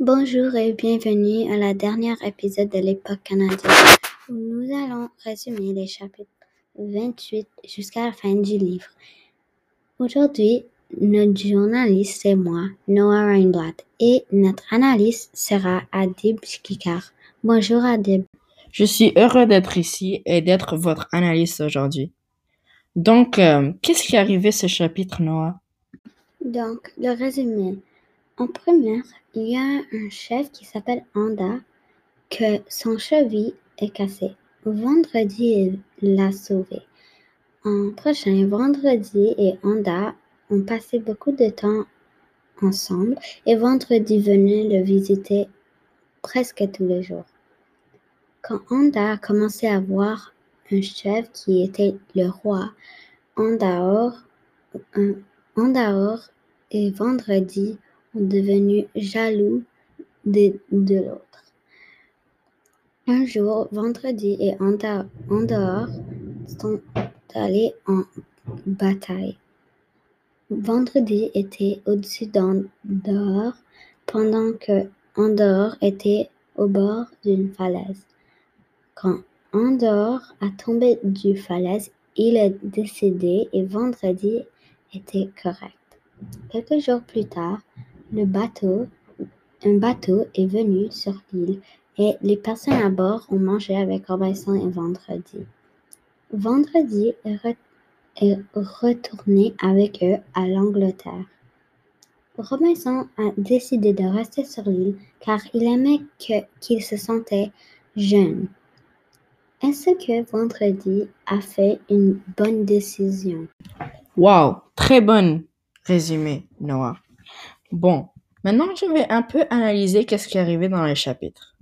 Bonjour et bienvenue à la dernière épisode de l'époque canadienne où nous allons résumer les chapitres 28 jusqu'à la fin du livre. Aujourd'hui, notre journaliste c'est moi, Noah Reinblatt, et notre analyste sera Adib Kikar. Bonjour Adib. Je suis heureux d'être ici et d'être votre analyste aujourd'hui. Donc, euh, qu'est-ce qui est arrivé ce chapitre, Noah? Donc, le résumé. En première, il y a un chef qui s'appelle Anda que son cheville est cassé. Vendredi, il l'a sauvé. En prochain, vendredi et Anda ont passé beaucoup de temps ensemble et vendredi venait le visiter presque tous les jours. Quand Anda a commencé à voir un chef qui était le roi, Andaor, Andaor et Vendredi ont devenu jaloux de, l'autre. Un jour, Vendredi et Andaor sont allés en bataille. Vendredi était au-dessus d'Andorre pendant que Andorre était au bord d'une falaise. Quand Andorre a tombé du falaise, il est décédé et Vendredi était correct. Quelques jours plus tard, un bateau est venu sur l'île et les personnes à bord ont mangé avec Robinson et Vendredi. Vendredi est, retourné avec eux à l'Angleterre. Robinson a décidé de rester sur l'île car il aimait qu'il se sentait jeune. Est-ce que Vendredi a fait une bonne décision? Wow, très bonne résumé, Noah. Bon, maintenant je vais un peu analyser qu'est-ce qui est arrivé dans les chapitres.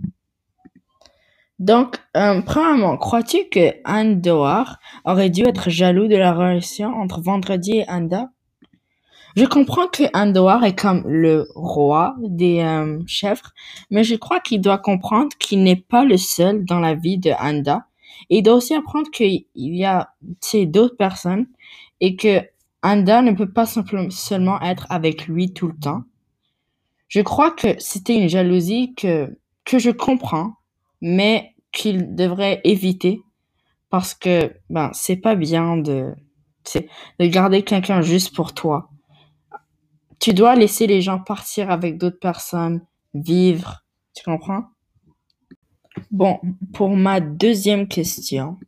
Donc, euh, premièrement, crois-tu que Andor aurait dû être jaloux de la relation entre Vendredi et Anda? Je comprends que Andor est comme le roi des euh, chèvres, mais je crois qu'il doit comprendre qu'il n'est pas le seul dans la vie de Anda. Et il doit aussi apprendre qu'il y a d'autres personnes et que Anda ne peut pas seulement être avec lui tout le temps. Je crois que c'était une jalousie que, que je comprends, mais qu'il devrait éviter parce que ben c'est pas bien de de garder quelqu'un juste pour toi. Tu dois laisser les gens partir avec d'autres personnes, vivre, tu comprends? Bon, pour ma deuxième question.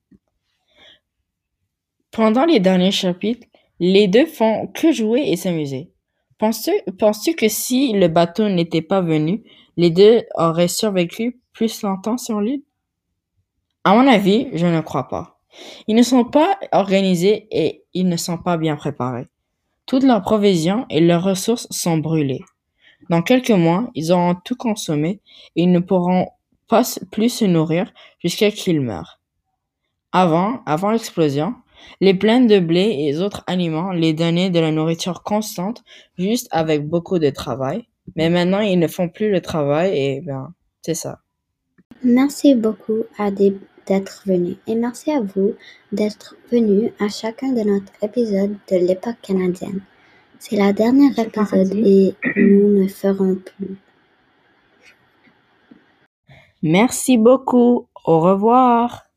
Pendant les derniers chapitres, les deux font que jouer et s'amuser. Penses-tu, que si le bateau n'était pas venu, les deux auraient survécu plus longtemps sur l'île? À mon avis, je ne crois pas. Ils ne sont pas organisés et ils ne sont pas bien préparés. Toutes leurs provisions et leurs ressources sont brûlées. Dans quelques mois, ils auront tout consommé et ils ne pourront pas plus se nourrir jusqu'à qu'ils meurent. Avant, avant l'explosion, les plaines de blé et autres aliments les donnaient de la nourriture constante, juste avec beaucoup de travail. Mais maintenant, ils ne font plus le travail et ben, c'est ça. Merci beaucoup Adib d'être venu et merci à vous d'être venu à chacun de notre épisode de l'époque canadienne. C'est la dernière épisode et nous ne ferons plus. Merci beaucoup. Au revoir.